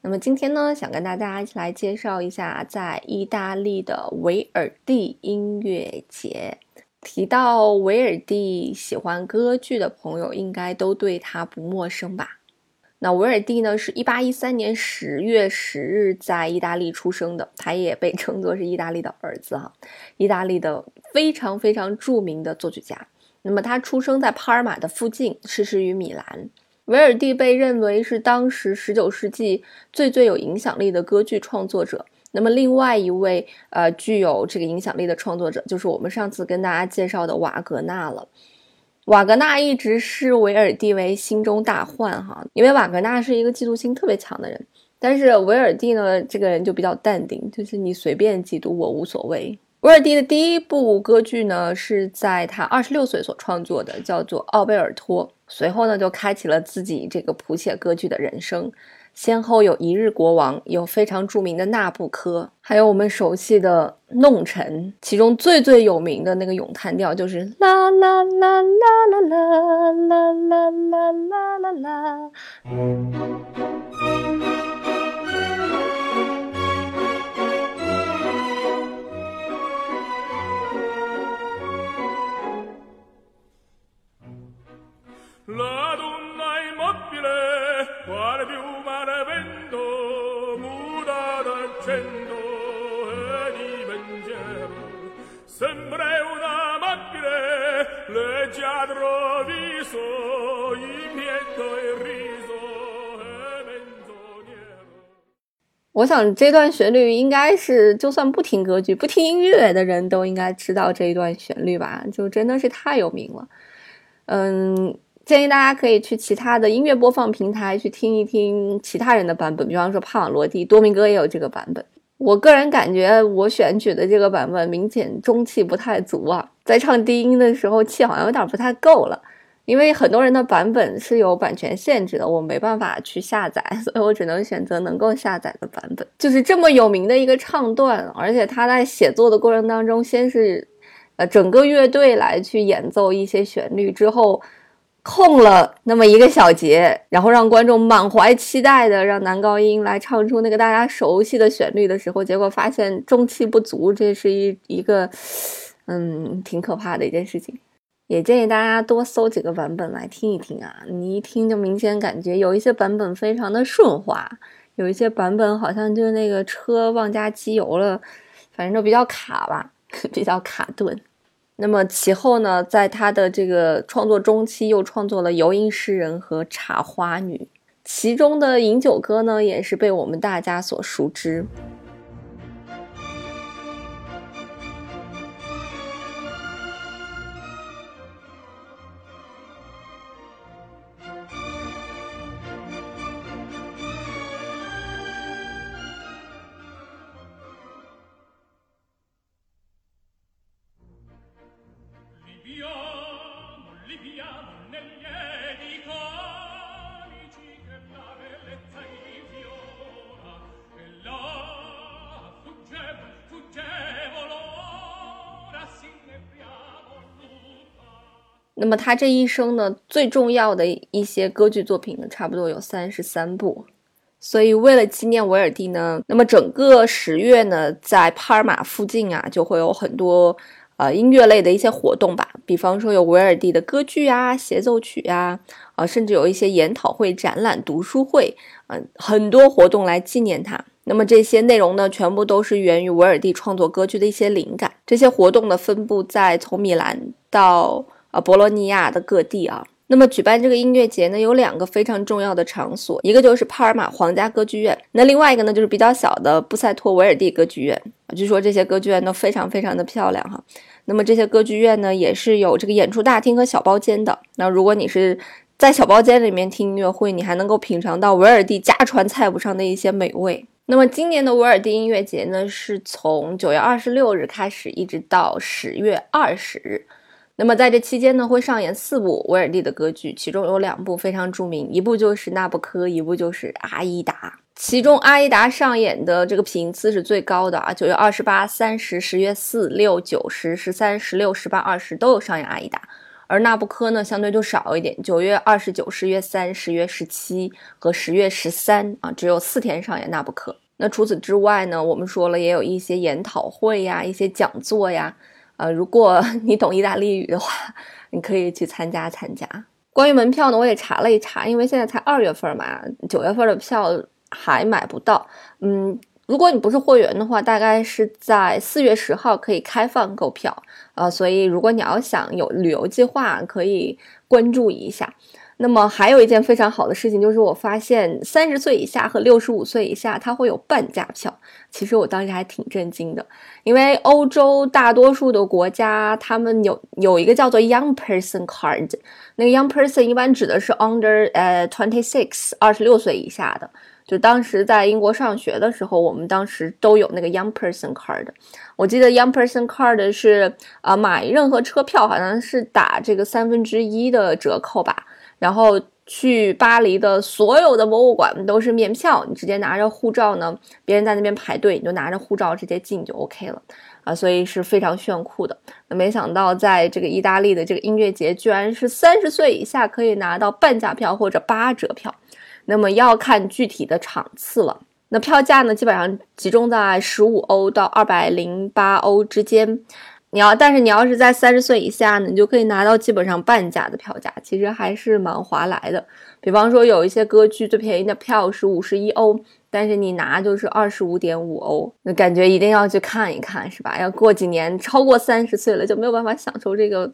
那么今天呢，想跟大家一起来介绍一下在意大利的维尔蒂音乐节。提到维尔蒂，喜欢歌剧的朋友应该都对他不陌生吧？那维尔蒂呢，是一八一三年十月十日在意大利出生的，他也被称作是意大利的儿子哈，意大利的非常非常著名的作曲家。那么他出生在帕尔马的附近，逝世于米兰。维尔蒂被认为是当时十九世纪最最有影响力的歌剧创作者。那么，另外一位呃具有这个影响力的创作者，就是我们上次跟大家介绍的瓦格纳了。瓦格纳一直视维尔蒂为心中大患哈，因为瓦格纳是一个嫉妒心特别强的人。但是维尔蒂呢，这个人就比较淡定，就是你随便嫉妒我无所谓。维尔蒂的第一部歌剧呢，是在他二十六岁所创作的，叫做《奥贝尔托》。随后呢，就开启了自己这个谱写歌剧的人生，先后有一日国王，有非常著名的纳布科，还有我们熟悉的弄臣。其中最最有名的那个咏叹调就是啦啦啦啦啦啦啦啦啦啦啦。我想这段旋律应该是，就算不听歌剧、不听音乐的人都应该知道这一段旋律吧？就真的是太有名了。嗯，建议大家可以去其他的音乐播放平台去听一听其他人的版本，比方说帕瓦罗蒂、多明戈也有这个版本。我个人感觉，我选取的这个版本明显中气不太足啊，在唱低音的时候气好像有点不太够了。因为很多人的版本是有版权限制的，我没办法去下载，所以我只能选择能够下载的版本。就是这么有名的一个唱段，而且他在写作的过程当中，先是，呃，整个乐队来去演奏一些旋律，之后空了那么一个小节，然后让观众满怀期待的让男高音来唱出那个大家熟悉的旋律的时候，结果发现中气不足，这是一一个，嗯，挺可怕的一件事情。也建议大家多搜几个版本来听一听啊！你一听就明显感觉有一些版本非常的顺滑，有一些版本好像就那个车忘加机油了，反正就比较卡吧，比较卡顿。那么其后呢，在他的这个创作中期，又创作了《游吟诗人》和《茶花女》，其中的《饮酒歌》呢，也是被我们大家所熟知。那么他这一生呢，最重要的一些歌剧作品呢，差不多有三十三部。所以为了纪念维尔蒂呢，那么整个十月呢，在帕尔马附近啊，就会有很多呃音乐类的一些活动吧。比方说有维尔蒂的歌剧啊、协奏曲呀，啊，甚至有一些研讨会、展览、读书会，嗯，很多活动来纪念他。那么这些内容呢，全部都是源于维尔蒂创作歌剧的一些灵感。这些活动呢，分布在从米兰到。啊，博洛尼亚的各地啊，那么举办这个音乐节呢，有两个非常重要的场所，一个就是帕尔马皇家歌剧院，那另外一个呢就是比较小的布塞托维尔蒂歌剧院。据说这些歌剧院都非常非常的漂亮哈。那么这些歌剧院呢，也是有这个演出大厅和小包间的。那如果你是在小包间里面听音乐会，你还能够品尝到维尔蒂家传菜谱上的一些美味。那么今年的维尔蒂音乐节呢，是从九月二十六日开始，一直到十月二十日。那么在这期间呢，会上演四部威尔第的歌剧，其中有两部非常著名，一部就是《纳布科》，一部就是《阿依达》。其中《阿依达》上演的这个频次是最高的啊，九月二十八、三十、十月四、六、九、十、十三、十六、十八、二十都有上演《阿依达》，而《纳布科》呢相对就少一点，九月二十九、十月三、十月十七和十月十三啊，只有四天上演《纳布科》。那除此之外呢，我们说了也有一些研讨会呀，一些讲座呀。呃，如果 你懂意大利语的话，你可以去参加参加。关于门票呢，我也查了一查，因为现在才二月份嘛，九月份的票还买不到。嗯，如果你不是会员的话，大概是在四月十号可以开放购票呃。所以如果你要想有旅游计划，可以关注一下。那么还有一件非常好的事情，就是我发现三十岁以下和六十五岁以下，它会有半价票。其实我当时还挺震惊的，因为欧洲大多数的国家，他们有有一个叫做 Young Person Card，那个 Young Person 一般指的是 under 呃 twenty six 二十六岁以下的。就当时在英国上学的时候，我们当时都有那个 Young Person Card。我记得 Young Person Card 是啊，买任何车票好像是打这个三分之一的折扣吧。然后去巴黎的所有的博物馆都是免票，你直接拿着护照呢，别人在那边排队，你就拿着护照直接进就 OK 了啊，所以是非常炫酷的。那没想到在这个意大利的这个音乐节，居然是三十岁以下可以拿到半价票或者八折票，那么要看具体的场次了。那票价呢，基本上集中在十五欧到二百零八欧之间。你要，但是你要是在三十岁以下呢，你就可以拿到基本上半价的票价，其实还是蛮划来的。比方说，有一些歌剧最便宜的票是五十一欧，但是你拿就是二十五点五欧，那感觉一定要去看一看，是吧？要过几年超过三十岁了，就没有办法享受这个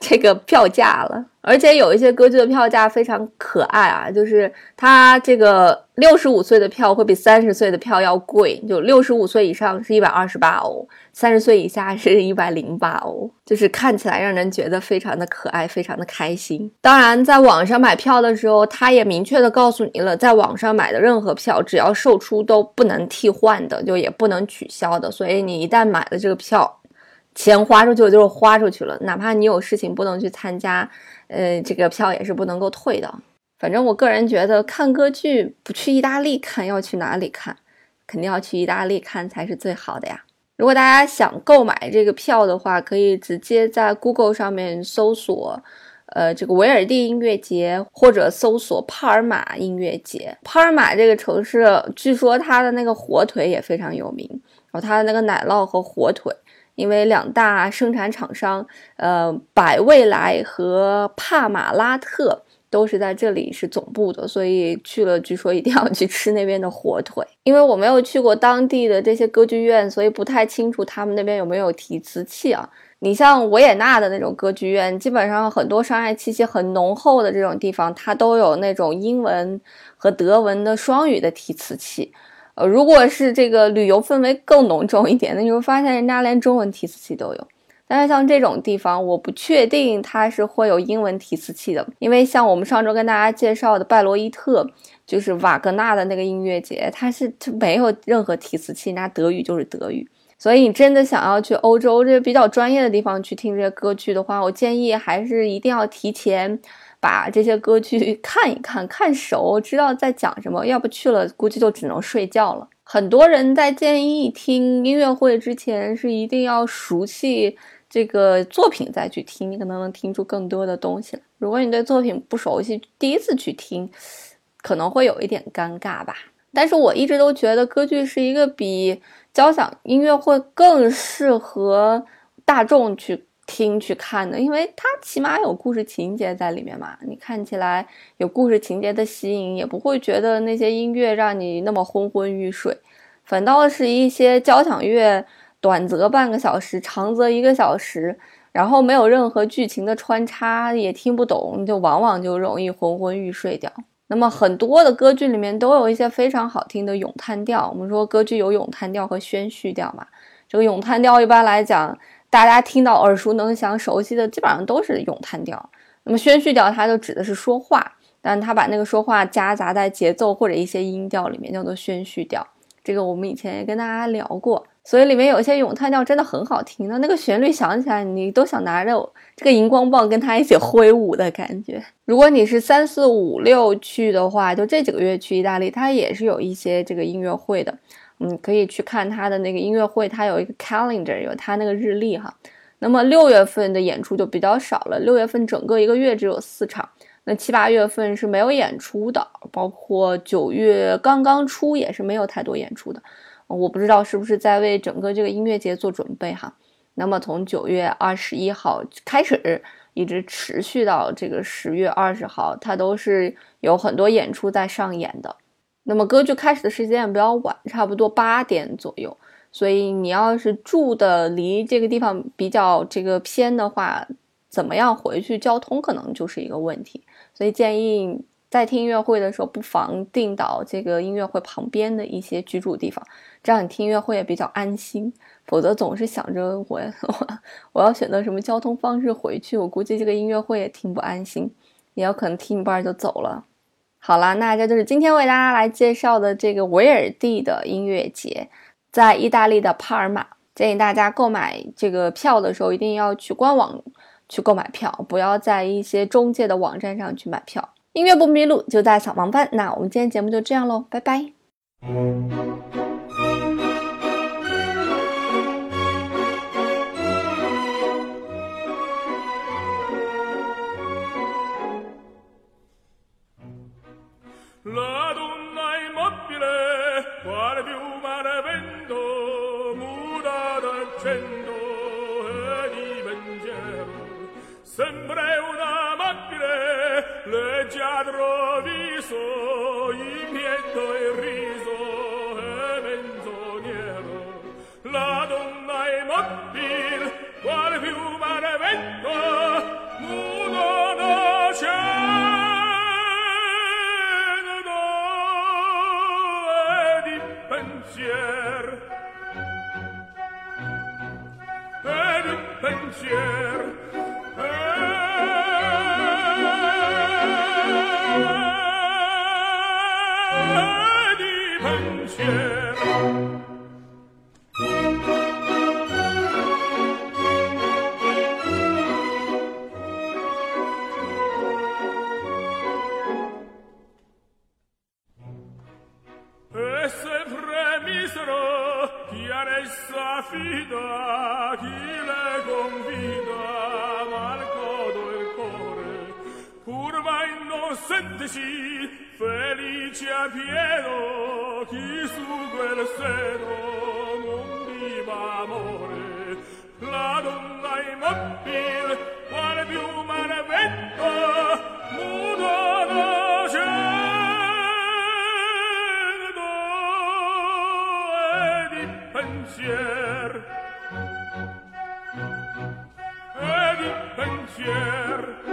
这个票价了。而且有一些歌剧的票价非常可爱啊，就是它这个六十五岁的票会比三十岁的票要贵，就六十五岁以上是一百二十八欧，三十岁以下是一百零八欧，就是看起来让人觉得非常的可爱，非常的开心。当然，在网上买票的时候，他也明确的告诉你了，在网上买的任何票，只要售出都不能替换的，就也不能取消的。所以你一旦买了这个票，钱花出去就是花出去了，哪怕你有事情不能去参加。呃，这个票也是不能够退的。反正我个人觉得，看歌剧不去意大利看，要去哪里看？肯定要去意大利看才是最好的呀。如果大家想购买这个票的话，可以直接在 Google 上面搜索，呃，这个维尔蒂音乐节，或者搜索帕尔马音乐节。帕尔马这个城市，据说它的那个火腿也非常有名，然后它的那个奶酪和火腿。因为两大生产厂商，呃，百味来和帕马拉特都是在这里是总部的，所以去了，据说一定要去吃那边的火腿。因为我没有去过当地的这些歌剧院，所以不太清楚他们那边有没有提词器啊。你像维也纳的那种歌剧院，基本上很多商业气息很浓厚的这种地方，它都有那种英文和德文的双语的提词器。呃，如果是这个旅游氛围更浓重一点，那你会发现人家连中文提词器都有。但是像这种地方，我不确定它是会有英文提词器的，因为像我们上周跟大家介绍的拜罗伊特，就是瓦格纳的那个音乐节，它是它没有任何提词器，那德语就是德语。所以你真的想要去欧洲这些比较专业的地方去听这些歌剧的话，我建议还是一定要提前。把这些歌剧 看一看，看熟，知道在讲什么。要不去了，估计就只能睡觉了。很多人在建议听音乐会之前，是一定要熟悉这个作品再去听，你可能能听出更多的东西来。如果你对作品不熟悉，第一次去听，可能会有一点尴尬吧。但是我一直都觉得歌剧是一个比交响音乐会更适合大众去。听去看的，因为它起码有故事情节在里面嘛。你看起来有故事情节的吸引，也不会觉得那些音乐让你那么昏昏欲睡。反倒是一些交响乐，短则半个小时，长则一个小时，然后没有任何剧情的穿插，也听不懂，就往往就容易昏昏欲睡掉。那么很多的歌剧里面都有一些非常好听的咏叹调。我们说歌剧有咏叹调和宣叙调嘛。这个咏叹调一般来讲。大家听到耳熟能详、熟悉的，基本上都是咏叹调。那么宣叙调，它就指的是说话，但它把那个说话夹杂在节奏或者一些音调里面，叫做宣叙调。这个我们以前也跟大家聊过，所以里面有一些咏叹调真的很好听的，那个旋律响起来，你都想拿着这个荧光棒跟他一起挥舞的感觉。如果你是三四五六去的话，就这几个月去意大利，它也是有一些这个音乐会的，嗯，可以去看他的那个音乐会，它有一个 calendar，有他那个日历哈。那么六月份的演出就比较少了，六月份整个一个月只有四场。那七八月份是没有演出的，包括九月刚刚出也是没有太多演出的。我不知道是不是在为整个这个音乐节做准备哈。那么从九月二十一号开始，一直持续到这个十月二十号，它都是有很多演出在上演的。那么歌剧开始的时间也比较晚，差不多八点左右。所以你要是住的离这个地方比较这个偏的话，怎么样回去交通可能就是一个问题。所以建议在听音乐会的时候，不妨订到这个音乐会旁边的一些居住地方，这样你听音乐会也比较安心。否则总是想着我 我我要选择什么交通方式回去，我估计这个音乐会也听不安心，也有可能听一半就走了。好啦，那这就是今天为大家来介绍的这个维尔蒂的音乐节。在意大利的帕尔马，建议大家购买这个票的时候，一定要去官网去购买票，不要在一些中介的网站上去买票。音乐不迷路，就在小盲班。那我们今天节目就这样喽，拜拜。leggia roviso il pietto e il riso e menzognero la donna è mobile qual più mare vento è di pensier è di pensier. pensiero consenteci felice a pieno chi su quel seno non viva amore. La donna immobile qual più maravento mudo nocendo e di pensier. E di pensier.